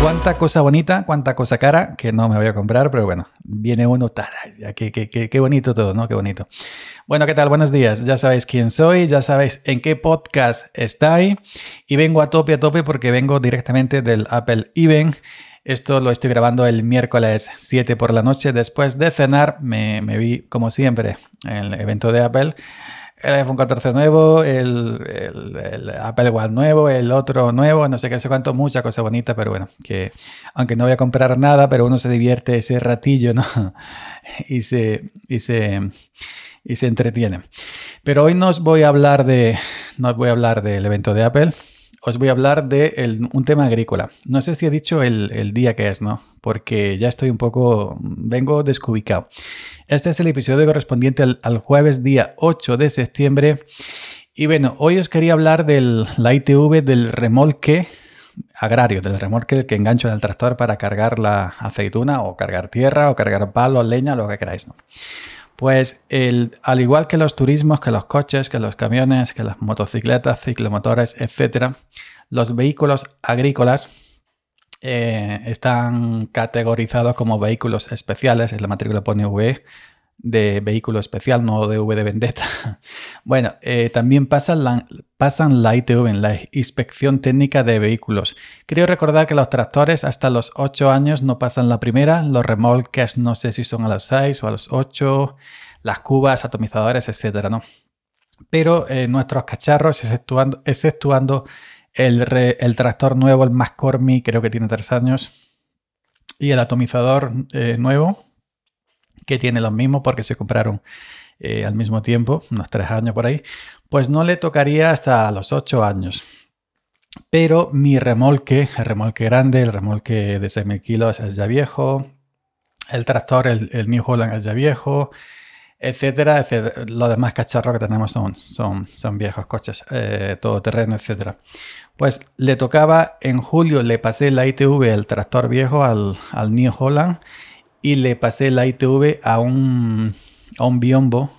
Cuánta cosa bonita, cuánta cosa cara que no me voy a comprar, pero bueno, viene uno, qué, qué, bonito todo, ¿no? Qué bonito. Bueno, ¿qué tal? Buenos días. Ya sabéis quién soy, ya sabéis en qué podcast estáis y vengo a tope a tope porque vengo directamente del Apple Event. Esto lo estoy grabando el miércoles 7 por la noche. Después de cenar me, me vi, como siempre, en el evento de Apple el iPhone 14 nuevo, el, Apple Watch nuevo, el otro nuevo, no sé qué, sé cuánto, mucha cosa bonita, pero bueno, que aunque no voy a comprar nada, pero uno se divierte ese ratillo, ¿no? y se, y se, y se entretiene. Pero hoy no os voy a hablar de, no os voy a hablar del evento de Apple, os voy a hablar de un tema agrícola. No sé si he dicho el, día que es, ¿no? Porque ya estoy un poco, vengo descubicado. Este es el episodio correspondiente al, jueves día 8 de septiembre. Y bueno, hoy os quería hablar de la ITV del remolque agrario, del remolque que engancho en el tractor para cargar la aceituna o cargar tierra o cargar palo, leña, lo que queráis, ¿no? Pues al igual que los turismos, que los coches, que los camiones, que las motocicletas, ciclomotores, etc., los vehículos agrícolas eh, están categorizados como vehículos especiales, en la matrícula pone V de vehículo especial, no de V de vendetta. Bueno, eh, también pasan la, pasan la ITV, la inspección técnica de vehículos. Creo recordar que los tractores hasta los 8 años no pasan la primera, los remolques no sé si son a los 6 o a los 8, las cubas, atomizadores, etcétera, ¿no? Pero eh, nuestros cacharros, exceptuando, exceptuando el, el, tractor nuevo, el Mascormi, creo que tiene 3 años, y el atomizador eh, nuevo, que tiene los mismos porque se compraron eh, al mismo tiempo, unos tres años por ahí, pues no le tocaría hasta los ocho años. Pero mi remolque, el remolque grande, el remolque de 6.000 kilos es ya viejo, el tractor, el, New Holland es ya viejo, etcétera, etcétera. Los demás cacharros que tenemos son, son, son viejos coches, eh, todoterreno, etcétera. Pues le tocaba, en julio le pasé la ITV, el tractor viejo, al, al New Holland y le pasé la ITV a un, a un biombo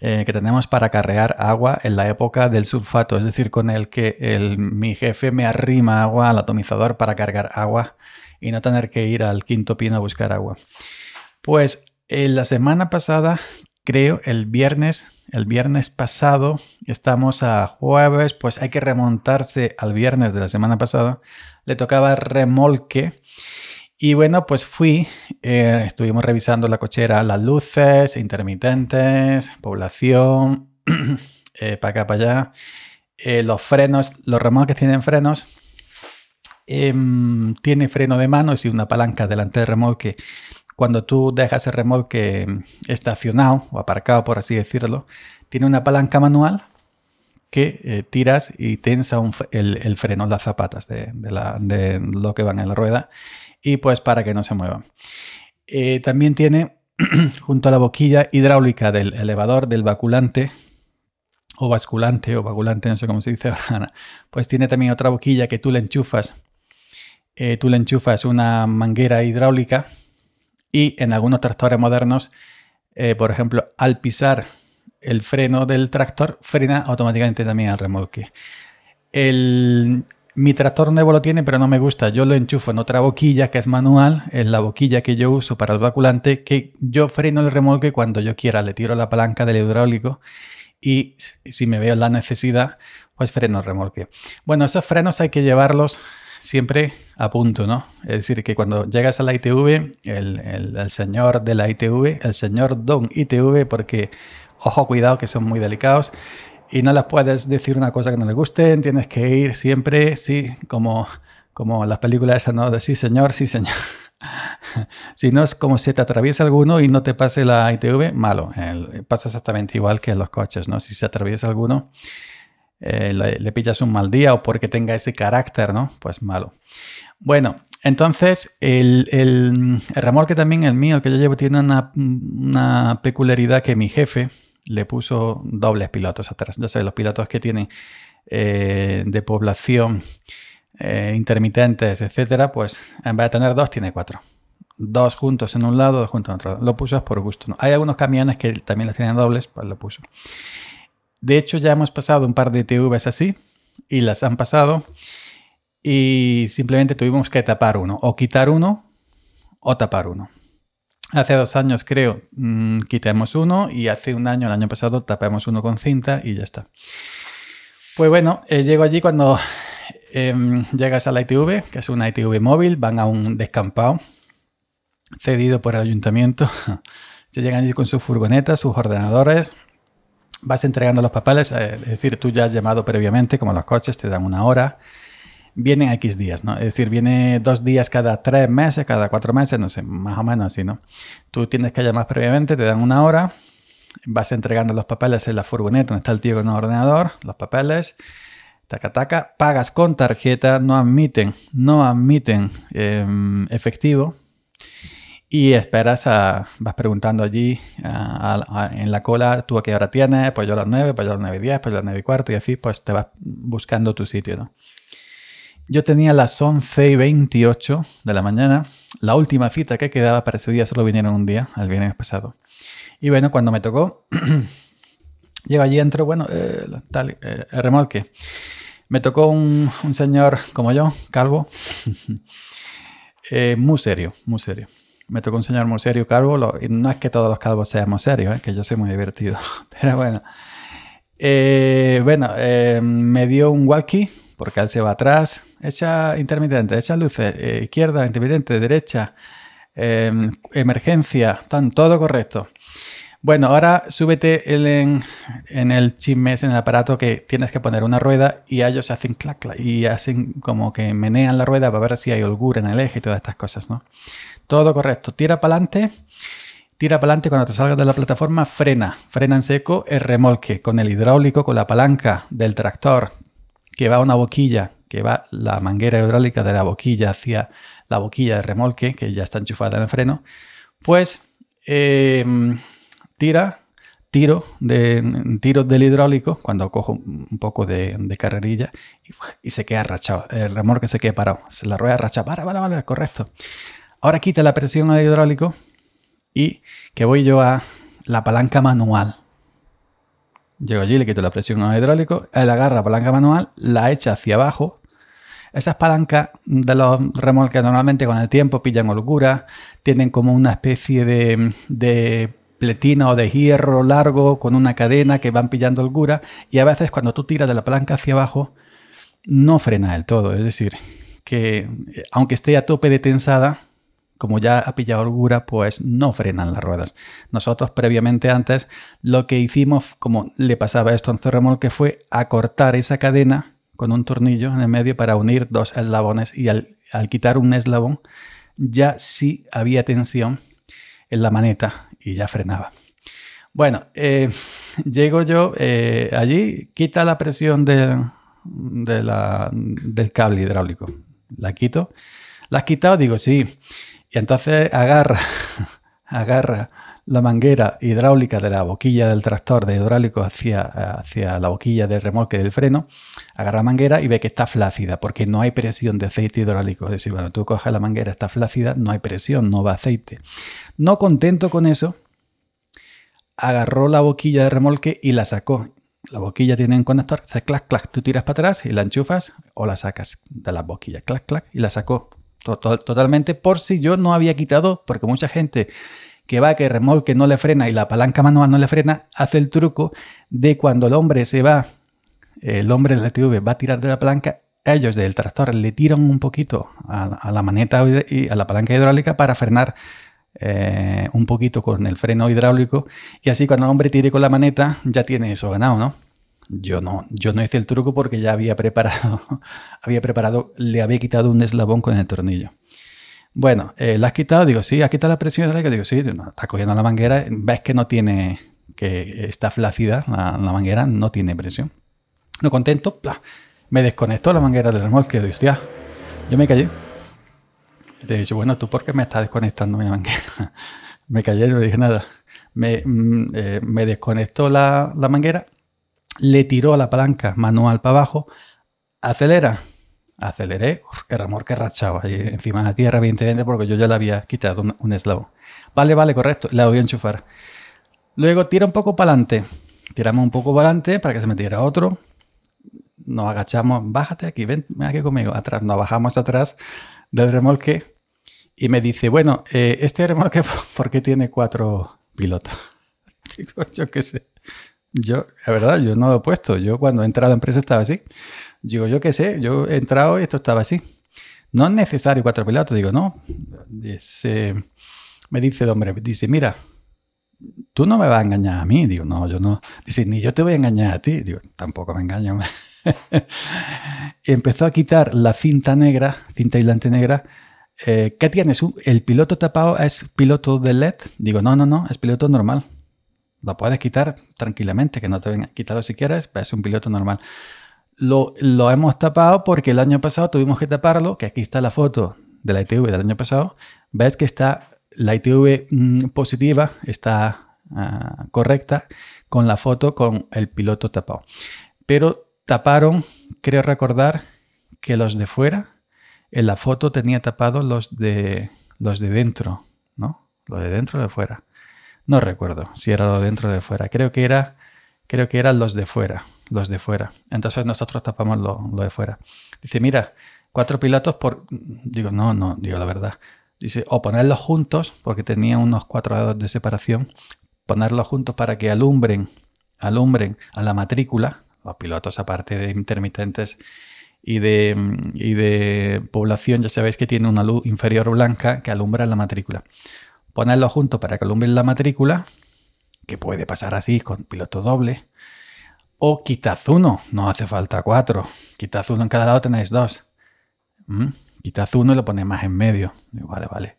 eh, que tenemos para cargar agua en la época del sulfato, es decir, con el que el, mi jefe me arrima agua al atomizador para cargar agua y no tener que ir al quinto pino a buscar agua. Pues en la semana pasada, creo, el viernes, el viernes pasado, estamos a jueves, pues hay que remontarse al viernes de la semana pasada, le tocaba remolque y bueno, pues fui, eh, estuvimos revisando la cochera, las luces, intermitentes, población, eh, para acá, para allá, eh, los frenos, los remolques tienen frenos, em, tiene freno de manos y una palanca delante del remolque. Cuando tú dejas el remolque estacionado o aparcado, por así decirlo, tiene una palanca manual que tiras y tensa el, freno, las zapatas de, de lo que van en la rueda y pues para que no se mueva. Eh, también tiene junto a la boquilla hidráulica del elevador del vaculante o basculante o vagulante, no sé cómo se dice pues tiene también otra boquilla que tú le enchufas. Eh, tú le enchufas una manguera hidráulica y en algunos tractores modernos, eh, por ejemplo, al pisar el freno del tractor, frena automáticamente también al remolque. El, mi tractor nuevo lo tiene, pero no me gusta. Yo lo enchufo en otra boquilla que es manual, en la boquilla que yo uso para el vaculante, que yo freno el remolque cuando yo quiera. Le tiro la palanca del hidráulico y si me veo la necesidad, pues freno el remolque. Bueno, esos frenos hay que llevarlos siempre a punto, ¿no? Es decir, que cuando llegas a la ITV, el, el señor de la ITV, el señor Don ITV, porque, ojo, cuidado que son muy delicados, y no les puedes decir una cosa que no les guste, tienes que ir siempre, sí, como, como las películas esas, ¿no? De sí señor, sí señor. si no es como si te atraviesa alguno y no te pase la ITV, malo. pasa exactamente igual que en los coches, ¿no? Si se atraviesa alguno, eh, le, pillas un mal día o porque tenga ese carácter, ¿no? Pues malo. Bueno, entonces el, el, remolque también, el mío, el que yo llevo, tiene una, una peculiaridad que mi jefe, le puso dobles pilotos atrás. Ya sabes, los pilotos que tienen eh, de población eh, intermitentes, etcétera, pues en vez de tener dos, tiene cuatro. Dos juntos en un lado, dos juntos en otro. Lo puso por gusto. Hay algunos camiones que también las tienen dobles, pues lo puso. De hecho, ya hemos pasado un par de TVs así y las han pasado y simplemente tuvimos que tapar uno, o quitar uno o tapar uno. Hace dos años, creo, mm, quitamos uno y hace un año, el año pasado, tapamos uno con cinta y ya está. Pues bueno, eh, llego allí cuando em, llegas a la ITV, que es una ITV móvil, van a un descampado cedido por el ayuntamiento. Se llegan allí con sus furgonetas, sus ordenadores, vas entregando los papeles, eh, es decir, tú ya has llamado previamente, como los coches, te dan una hora vienen X días, ¿no? Es decir, viene dos días cada tres meses, cada cuatro meses, no sé, más o menos así, ¿no? Tú tienes que llamar previamente, te dan una hora, vas entregando los papeles en la furgoneta donde está el tío con el ordenador, los papeles, taca, taca, pagas con tarjeta, no admiten, no admiten em, efectivo. Y esperas a, vas preguntando allí en la cola, tú a qué hora tienes, pues yo a las 9, pues yo a las 9 y 10, pues yo a las 9 y cuarto, y así pues te vas buscando tu sitio, ¿no? Yo tenía las 11 y 28 de la mañana. La última cita que quedaba para ese día solo vinieron un día, el viernes pasado. Y bueno, cuando me tocó, llego allí, entro, bueno, eh, tal, eh, el remolque. Me tocó un, señor como yo, calvo, eh, muy serio, muy serio. Me tocó un señor muy serio, calvo. no es que todos los calvos seamos serios, que yo soy muy divertido. Pero bueno. bueno, me dio un walkie porque él se va atrás, echa intermitente, echa luces, eh, izquierda, intermitente, derecha, em, emergencia, están todo correcto. Bueno, ahora súbete en, el chismes, en el aparato que tienes que poner una rueda y ellos hacen clac, clac y hacen como que menean la rueda para ver si hay holgura en el eje y todas estas cosas, ¿no? Todo correcto. Tira para adelante. Tira para adelante cuando te salgas de la plataforma, frena. Frena en seco el remolque con el hidráulico, con la palanca del tractor, que va una boquilla, que va la manguera hidráulica de la boquilla hacia la boquilla de remolque, que ya está enchufada en el freno, pues em, tira, tiro, de, tiro del hidráulico cuando cojo un poco de, carrerilla y, se queda rachado. El remolque se queda parado. La rueda racha, para, para, para, correcto. Ahora quita la presión al hidráulico y que voy yo a la palanca manual. Llego allí, le quito la presión al hidráulico, él agarra palanca manual, la echa hacia abajo. Esas palancas de los remolques normalmente con el tiempo pillan holgura, tienen como una especie de, de pletina o de hierro largo con una cadena que van pillando holgura y a veces cuando tú tiras de la palanca hacia abajo no frena del todo, es decir, que eh, aunque esté a tope de tensada, como ya ha pillado holgura, pues no frenan las ruedas. Nosotros previamente antes lo que hicimos, como le pasaba esto a remolque, fue acortar esa cadena con un tornillo en el medio para unir dos eslabones y al, quitar un eslabón ya sí había tensión en la maneta y ya frenaba. Bueno, eh, llego yo eh, allí, quita la presión de, del cable hidráulico. La quito. ¿La has quitado? Digo, sí. Y entonces agarra, agarra la manguera hidráulica de la boquilla del tractor de hidráulico hacia, hacia la boquilla del remolque del freno, agarra la manguera y ve que está flácida, porque no hay presión de aceite hidráulico. Es decir, cuando tú coges la manguera está flácida, no hay presión, no va aceite. No contento con eso, agarró la boquilla de remolque y la sacó. La boquilla tiene un conector, hace clac, clac, tú tiras para atrás y la enchufas o la sacas de la boquilla, clac, clac, y la sacó totalmente por si yo no había quitado, porque mucha gente que va, que remolque no le frena y la palanca manual no le frena, hace el truco de cuando el hombre se va, el hombre del TV va a tirar de la palanca, ellos del tractor le tiran un poquito a, la maneta y a la palanca hidráulica para frenar eh, un poquito con el freno hidráulico y así cuando el hombre tire con la maneta ya tiene eso ganado, ¿no? Yo no, yo no hice el truco porque ya había preparado, había preparado, le había quitado un eslabón con el tornillo. Bueno, eh, ¿la has quitado? Digo, sí, ¿has quitado la presión hidráulica? Digo, sí, está cogiendo la manguera, ves que no tiene, que está flácida la, manguera, no tiene presión. No contento, me desconectó la manguera del remolque, digo, hostia, yo me callé. Le dije, bueno, ¿tú por qué me estás desconectando mi manguera? me callé, no dije nada. Me, mm, eh, me desconectó la, la manguera le tiró a la palanca manual para abajo, acelera, Aceleré, el remolque rachaba y encima de la tierra, evidentemente, porque yo ya le había quitado un, un eslabón. Vale, vale, correcto, la voy a enchufar. Luego tira un poco para adelante. Tiramos un poco para adelante para que se metiera otro. Nos agachamos, bájate aquí, ven, ven aquí conmigo. Atrás, nos bajamos atrás del remolque y me dice, bueno, eh, este remolque, ¿por qué tiene cuatro pilotos? Digo, yo qué sé. Yo, la verdad, yo no lo he puesto. Yo cuando he entrado a empresa estaba así. Digo, yo qué sé, yo he entrado y esto estaba así. No es necesario cuatro pilotos. Digo, no. Me dice el hombre, dice, mira, tú no me vas a engañar a mí. Digo, no, yo no. Dice, ni yo te voy a engañar a ti. Digo, tampoco me engaño. empezó a quitar la cinta negra, cinta aislante negra. Eh, ¿Qué tienes? ¿El piloto tapado es piloto de LED? Digo, no, no, no, es piloto normal. Lo puedes quitar tranquilamente, que no te venga quitarlo si quieres, es un piloto normal. Lo, lo, hemos tapado porque el año pasado tuvimos que taparlo, que aquí está la foto de la ITV del año pasado. Ves que está la ITV mm, positiva, está uh, correcta, con la foto con el piloto tapado. Pero taparon, creo recordar, que los de fuera, en la foto tenía tapados los de, los de dentro, ¿no? Lo de dentro o de fuera. No recuerdo si era lo de dentro o de fuera. Creo que era, creo que eran los de fuera, los de fuera. Entonces nosotros tapamos lo, lo de fuera. Dice, mira, cuatro pilotos por... Digo, no, no, digo la verdad. Dice, o ponerlos juntos, porque tenía unos cuatro grados de separación, ponerlos juntos para que alumbren, alumbren a la matrícula, los pilotos aparte de intermitentes y de, y de población, ya sabéis que tiene una luz inferior blanca que alumbra la matrícula ponerlo juntos para que alumbren la matrícula, que puede pasar así con piloto doble, o quitad uno, no hace falta cuatro, quitad uno en cada lado tenéis dos. ¿Mm? Quitad uno y lo ponéis más en medio. vale, vale.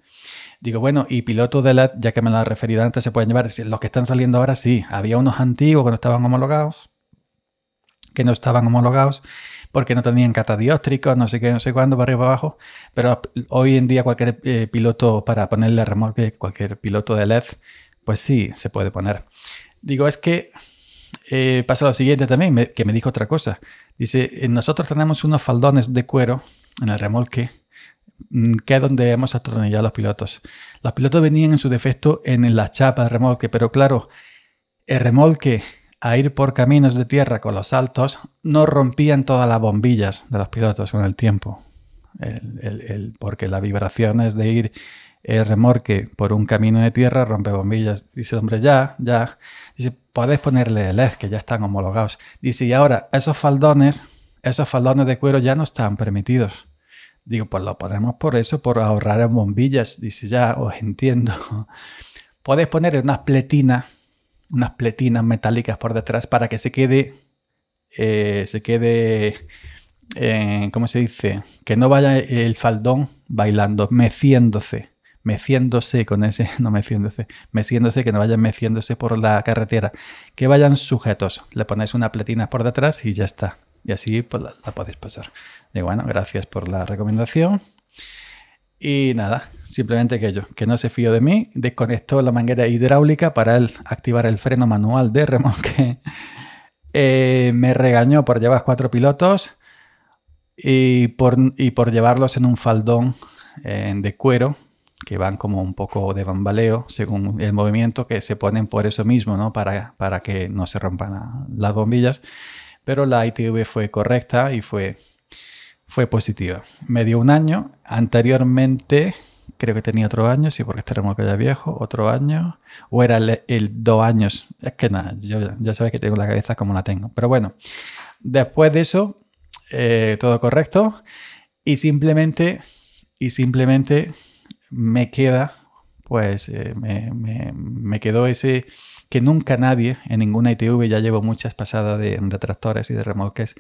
Digo, bueno, y piloto de LED, ya que me lo ha referido antes, se pueden llevar. Los que están saliendo ahora sí. Había unos antiguos que no estaban homologados, que no estaban homologados porque no tenían catadióstricos, no sé qué, no sé cuándo, para arriba abajo. Pero hoy en día cualquier eh, piloto para ponerle remolque, cualquier piloto de LED, pues sí, se puede poner. Digo, es que eh, pasa lo siguiente también, que me dijo otra cosa. Dice, eh, nosotros tenemos unos faldones de cuero en el remolque, mm, que es donde hemos atornillado los pilotos. Los pilotos venían en su defecto en la chapa del remolque, pero claro, el remolque a ir por caminos de tierra con los saltos, no rompían todas las bombillas de los pilotos con el tiempo. El, porque la vibración es de ir el remorque por un camino de tierra rompe bombillas. Dice, hombre, ya, ya. Dice, podéis ponerle LED, que ya están homologados. Dice, y ahora, esos faldones, esos faldones de cuero ya no están permitidos. Digo, pues lo ponemos por eso, por ahorrar en bombillas. Dice, ya, os entiendo. Podéis ponerle unas pletinas unas pletinas metálicas por detrás para que se quede, eh, se quede, eh, ¿cómo se dice? Que no vaya el faldón bailando, meciéndose, meciéndose con ese, no meciéndose, meciéndose, que no vayan meciéndose por la carretera, que vayan sujetos. Le ponéis una pletina por detrás y ya está. Y así pues, la, la podéis pasar. Y bueno, gracias por la recomendación. Y nada, simplemente que yo, que no se fío de mí, desconectó la manguera hidráulica para activar el freno manual de remolque. Eh, me regañó por llevar cuatro pilotos y por, y por llevarlos en un faldón eh, de cuero, que van como un poco de bambaleo según el movimiento, que se ponen por eso mismo, ¿no? Para, para que no se rompan las bombillas. Pero la ITV fue correcta y fue fue positiva. Me dio un año. Anteriormente, creo que tenía otro año, sí, porque este remolque ya viejo, otro año. O era el, dos años. Es que nada, yo ya sabes que tengo la cabeza como la tengo. Pero bueno, después de eso, eh, todo correcto. Y simplemente, y simplemente me queda, pues eh, me, me, quedó ese que nunca nadie en ninguna ITV, ya llevo muchas pasadas de, de tractores y de remolques,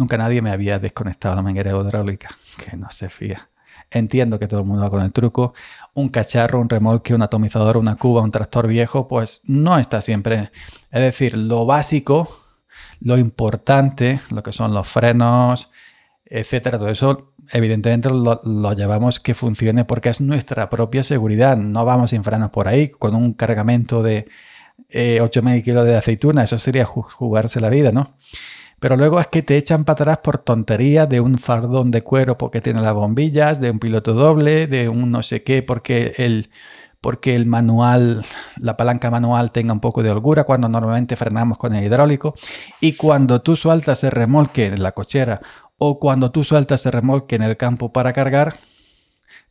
Nunca nadie me había desconectado la manguera hidráulica, que no se fía. Entiendo que todo el mundo va con el truco. Un cacharro, un remolque, un atomizador, una cuba, un tractor viejo, pues no está siempre. Es decir, lo básico, lo importante, lo que son los frenos, etcétera, todo eso, evidentemente lo, llevamos que funcione porque es nuestra propia seguridad. No vamos sin frenos por ahí con un cargamento de eh, 8.000 kilos de aceituna. Eso sería jugarse la vida, ¿no? Pero luego es que te echan para atrás por tontería de un fardón de cuero porque tiene las bombillas, de un piloto doble, de un no sé qué porque el, porque el manual, la palanca manual tenga un poco de holgura cuando normalmente frenamos con el hidráulico. Y cuando tú sueltas el remolque en la cochera o cuando tú sueltas el remolque en el campo para cargar,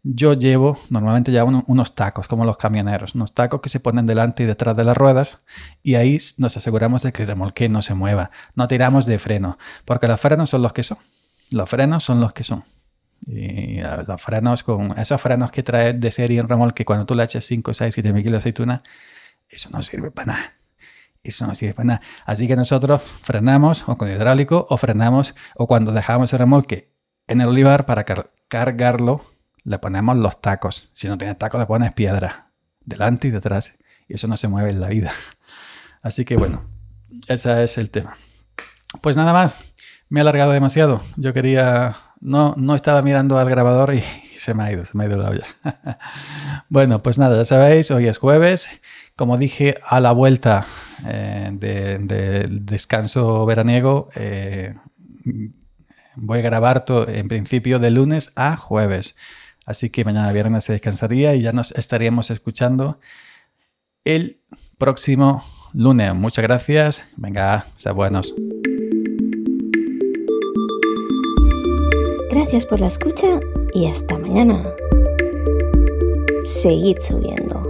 yo llevo, normalmente ya unos tacos, como los camioneros, unos tacos que se ponen delante y detrás de las ruedas y ahí nos aseguramos de que el remolque no se mueva. No tiramos de freno, porque los frenos son los que son. Los frenos son los que son. Y los frenos con esos frenos que trae de serie en remolque cuando tú le echas 5, 6, 7 mil kilos de aceituna, eso no sirve para nada. Eso no sirve para nada. Así que nosotros frenamos o con hidráulico o frenamos o cuando dejamos el remolque en el olivar para cargarlo le ponemos los tacos. Si no tiene tacos, le pones piedra. Delante y detrás. Y eso no se mueve en la vida. Así que bueno, ese es el tema. Pues nada más. Me he alargado demasiado. Yo quería... No, no estaba mirando al grabador y se me ha ido, se me ha ido la olla. bueno, pues nada, ya sabéis, hoy es jueves. Como dije, a la vuelta eh, del descanso veraniego, eh, voy a grabar en principio de lunes a jueves. Así que mañana viernes se descansaría y ya nos estaríamos escuchando el próximo lunes. Muchas gracias. Venga, sea buenos. Gracias por la escucha y hasta mañana. Seguid subiendo.